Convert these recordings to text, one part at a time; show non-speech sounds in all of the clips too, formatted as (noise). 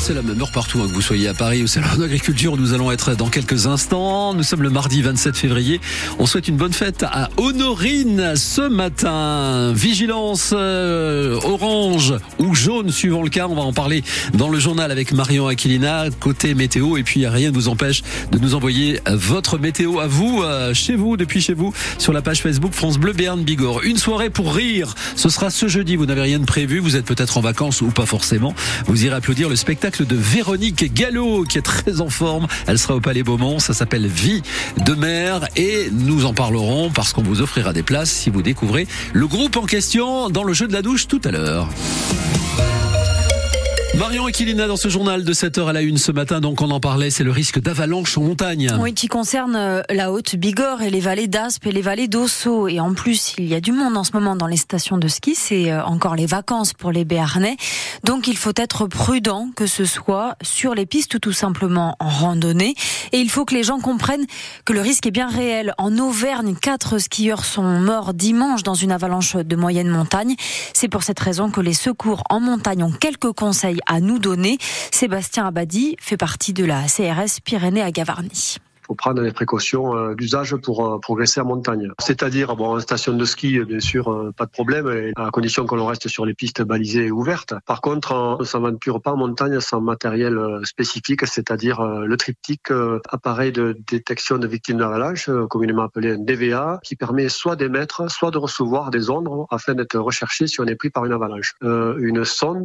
c'est la même heure partout, hein, que vous soyez à Paris ou Salon d'agriculture. Nous allons être dans quelques instants. Nous sommes le mardi 27 février. On souhaite une bonne fête à Honorine ce matin. Vigilance euh, orange ou jaune suivant le cas. On va en parler dans le journal avec Marion Aquilina côté météo. Et puis rien ne vous empêche de nous envoyer votre météo à vous, euh, chez vous, depuis chez vous, sur la page Facebook France Bleu Béarn Bigorre. Une soirée pour rire. Ce sera ce jeudi. Vous n'avez rien de prévu. Vous êtes peut-être en vacances ou pas forcément. Vous irez applaudir le spectacle de Véronique Gallo, qui est très en forme. Elle sera au Palais Beaumont. Ça s'appelle Vie de mer. Et nous en parlerons parce qu'on vous offrira des places si vous découvrez le groupe en question dans le jeu de la douche tout à l'heure. Marion Aquilina dans ce journal de 7h à la une ce matin, donc on en parlait, c'est le risque d'avalanche en montagne. Oui, qui concerne euh, la haute Bigorre et les vallées d'Aspe et les vallées d'Osso. Et en plus, il y a du monde en ce moment dans les stations de ski, c'est euh, encore les vacances pour les Béarnais. Donc il faut être prudent, que ce soit sur les pistes ou tout simplement en randonnée. Et il faut que les gens comprennent que le risque est bien réel. En Auvergne, quatre skieurs sont morts dimanche dans une avalanche de moyenne montagne. C'est pour cette raison que les secours en montagne ont quelques conseils à nous donner. Sébastien Abadi fait partie de la CRS Pyrénées à Gavarnie prendre des précautions euh, d'usage pour euh, progresser en montagne. C'est-à-dire, bon, en station de ski, bien sûr, euh, pas de problème, à condition que l'on reste sur les pistes balisées et ouvertes. Par contre, on ne s'aventure pas en montagne sans matériel spécifique, c'est-à-dire le triptyque, appareil de détection de victimes d'avalanche, communément appelé un DVA, qui permet soit d'émettre, soit de recevoir des ondes afin d'être recherché si on est pris par une avalanche. une sonde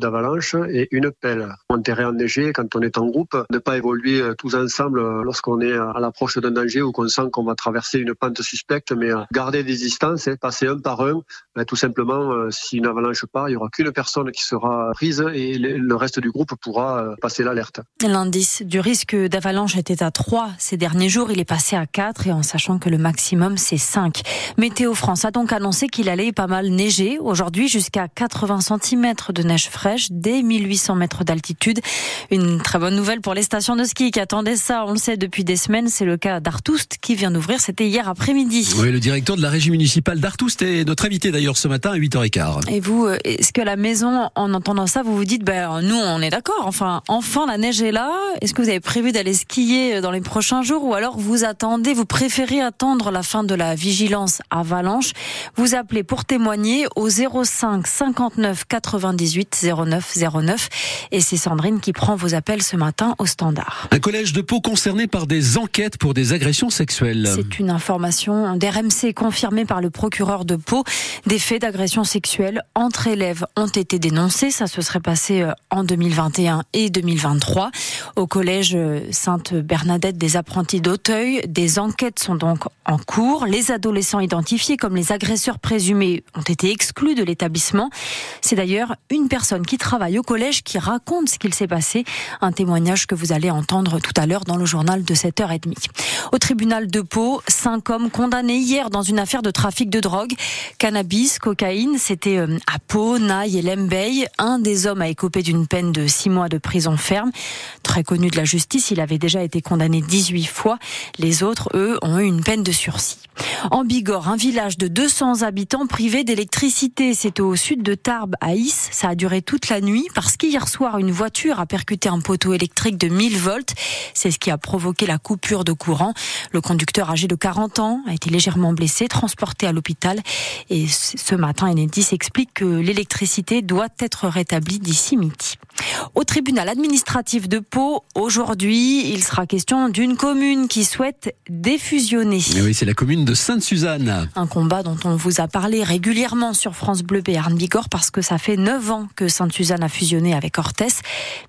d'avalanche et une pelle. En terrain enneigé, quand on est en groupe, ne pas évoluer tous ensemble lorsqu'on est à l'approche d'un danger ou qu'on sent qu'on va traverser une pente suspecte, mais euh, garder des distances, hein, passer un par un, ben, tout simplement, euh, si une avalanche part, il n'y aura qu'une personne qui sera prise et le reste du groupe pourra euh, passer l'alerte. L'indice du risque d'avalanche était à 3 ces derniers jours, il est passé à 4 et en sachant que le maximum c'est 5. Météo France a donc annoncé qu'il allait pas mal neiger aujourd'hui jusqu'à 80 cm de neige fraîche dès 1800 mètres d'altitude. Une très bonne nouvelle pour les stations de ski qui attendaient ça, on le sait depuis des semaines. C'est le cas d'Artoust qui vient d'ouvrir. C'était hier après-midi. Oui, le directeur de la régie municipale d'Artoust est notre invité d'ailleurs ce matin à 8h15. Et vous, est-ce que la maison, en entendant ça, vous vous dites, ben, nous, on est d'accord. Enfin, enfin, la neige est là. Est-ce que vous avez prévu d'aller skier dans les prochains jours ou alors vous attendez, vous préférez attendre la fin de la vigilance avalanche? Vous appelez pour témoigner au 05 59 98 09 09 et c'est Sandrine qui prend vos appels ce matin au standard. Un collège de Pau concerné par des enquêtes pour des agressions sexuelles. C'est une information d'RMC confirmée par le procureur de Pau. Des faits d'agression sexuelle entre élèves ont été dénoncés. Ça se serait passé euh, en 2021 et 2023. Au collège euh, Sainte-Bernadette des apprentis d'Auteuil, des enquêtes sont donc en cours. Les adolescents identifiés comme les agresseurs présumés ont été exclus de l'établissement. C'est d'ailleurs une personne qui travaille au collège qui raconte ce qu'il s'est passé. Un témoignage que vous allez entendre tout à l'heure dans le journal de cette au tribunal de Pau, cinq hommes condamnés hier dans une affaire de trafic de drogue. Cannabis, cocaïne, c'était euh, à Pau, Naï et Lembey. Un des hommes a écopé d'une peine de six mois de prison ferme. Très connu de la justice, il avait déjà été condamné 18 fois. Les autres, eux, ont eu une peine de sursis. En Bigorre, un village de 200 habitants privé d'électricité. C'est au sud de Tarbes, à Is. Ça a duré toute la nuit parce qu'hier soir, une voiture a percuté un poteau électrique de 1000 volts. C'est ce qui a provoqué la coupure de courant. Le conducteur âgé de 40 ans a été légèrement blessé, transporté à l'hôpital. Et ce matin, Enedis explique que l'électricité doit être rétablie d'ici midi. Au tribunal administratif de Pau, aujourd'hui, il sera question d'une commune qui souhaite défusionner. oui, c'est la commune de Sainte-Suzanne. Un combat dont on vous a parlé régulièrement sur France Bleu Béarn Bigorre parce que ça fait 9 ans que Sainte-Suzanne a fusionné avec Orthès,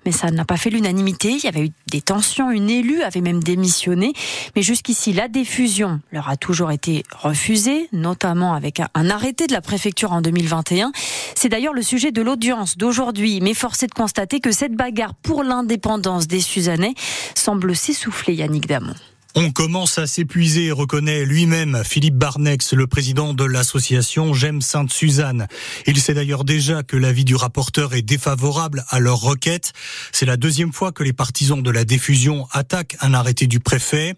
mais ça n'a pas fait l'unanimité. Il y avait eu des tensions, une élue avait même démissionné, mais jusqu'ici, la défusion leur a toujours été refusée, notamment avec un arrêté de la préfecture en 2021. C'est d'ailleurs le sujet de l'audience d'aujourd'hui, mais force est de constater que cette bagarre pour l'indépendance des Suzannais semble s'essouffler, Yannick Damon. On commence à s'épuiser, reconnaît lui-même Philippe Barnex, le président de l'association J'aime Sainte-Suzanne. Il sait d'ailleurs déjà que l'avis du rapporteur est défavorable à leur requête. C'est la deuxième fois que les partisans de la diffusion attaquent un arrêté du préfet.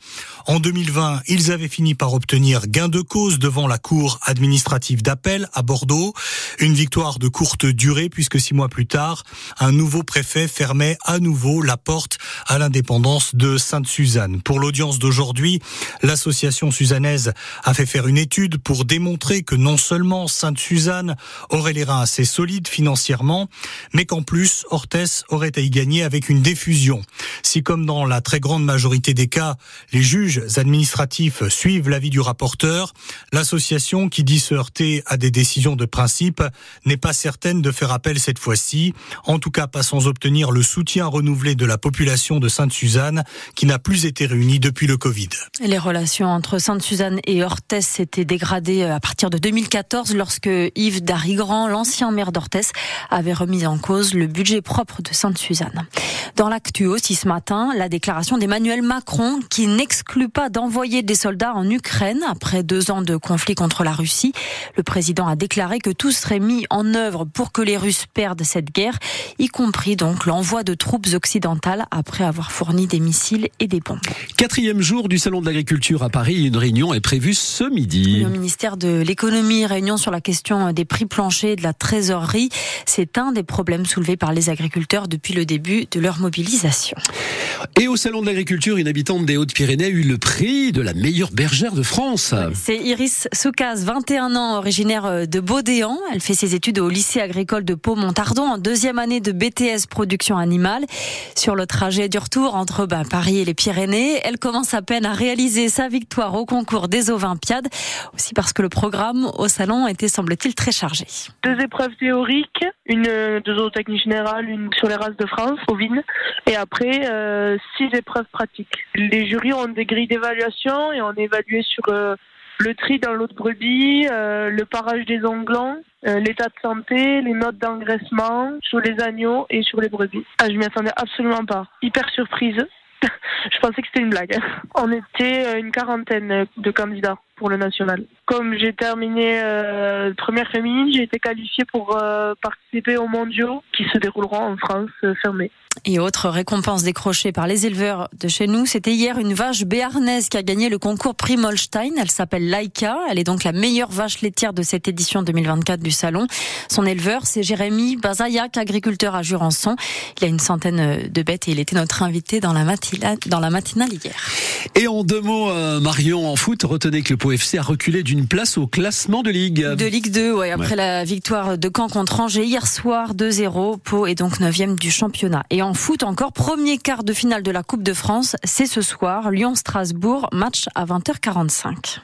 En 2020, ils avaient fini par obtenir gain de cause devant la cour administrative d'appel à Bordeaux. Une victoire de courte durée puisque six mois plus tard, un nouveau préfet fermait à nouveau la porte à l'indépendance de Sainte-Suzanne. Pour l'audience de Aujourd'hui, l'association suzannaise a fait faire une étude pour démontrer que non seulement Sainte-Suzanne aurait les reins assez solides financièrement, mais qu'en plus, Orthès aurait à y gagner avec une diffusion. Si comme dans la très grande majorité des cas, les juges administratifs suivent l'avis du rapporteur, l'association qui dit se heurter à des décisions de principe n'est pas certaine de faire appel cette fois-ci, en tout cas pas sans obtenir le soutien renouvelé de la population de Sainte-Suzanne qui n'a plus été réunie depuis le Covid. Les relations entre Sainte-Suzanne et Orthès s'étaient dégradées euh, à partir de 2014 lorsque Yves Darigrand, l'ancien maire d'Orthès, avait remis en cause le budget propre de Sainte-Suzanne. Dans l'actu aussi ce matin, la déclaration d'Emmanuel Macron qui n'exclut pas d'envoyer des soldats en Ukraine après deux ans de conflit contre la Russie. Le président a déclaré que tout serait mis en œuvre pour que les Russes perdent cette guerre, y compris donc l'envoi de troupes occidentales après avoir fourni des missiles et des bombes. Quatrième jour du Salon de l'agriculture à Paris, une réunion est prévue ce midi. Le ministère de l'économie, réunion sur la question des prix planchers et de la trésorerie. C'est un des problèmes soulevés par les agriculteurs depuis le début de leur mobilisation. Et au Salon de l'agriculture, une habitante des Hautes-Pyrénées a eu le prix de la meilleure bergère de France. C'est Iris Soucas, 21 ans, originaire de Baudéan. Elle fait ses études au lycée agricole de Pau-Montardon en deuxième année de BTS production animale. Sur le trajet du retour entre bah, Paris et les Pyrénées, elle commence à peine à réaliser sa victoire au concours des Olympiades, aussi parce que le programme au salon était, semble-t-il, très chargé. Deux épreuves théoriques, une de zootechnie générale, une sur les races de France, ovines, et après euh, six épreuves pratiques. Les jurys ont des grilles d'évaluation et on est évalué sur euh, le tri dans l'eau de brebis, euh, le parage des onglants, l'état de santé, les notes d'engraissement sur les agneaux et sur les brebis. Ah, je m'y attendais absolument pas. Hyper surprise. (laughs) je pensais que c'était une blague. On était euh, une quarantaine de candidats pour le national. Comme j'ai terminé euh, première féminine, j'ai été qualifiée pour euh, participer aux mondiaux qui se dérouleront en France euh, fermée. Et autre récompense décrochée par les éleveurs de chez nous, c'était hier une vache béarnaise qui a gagné le concours Prix Molstein. Elle s'appelle Laika. Elle est donc la meilleure vache laitière de cette édition 2024 du salon. Son éleveur, c'est Jérémy Bazayak, agriculteur à Jurançon. Il a une centaine de bêtes et il était notre invité dans la, matinale, dans la matinale hier. Et en deux mots, euh, Marion, en foot, retenez que le Pau FC a reculé d'une place au classement de Ligue. De Ligue 2, ouais, après ouais. la victoire de Caen contre Angers hier soir, 2-0. Pau est donc 9 du championnat. Et en foot encore, premier quart de finale de la Coupe de France, c'est ce soir, Lyon-Strasbourg, match à 20h45.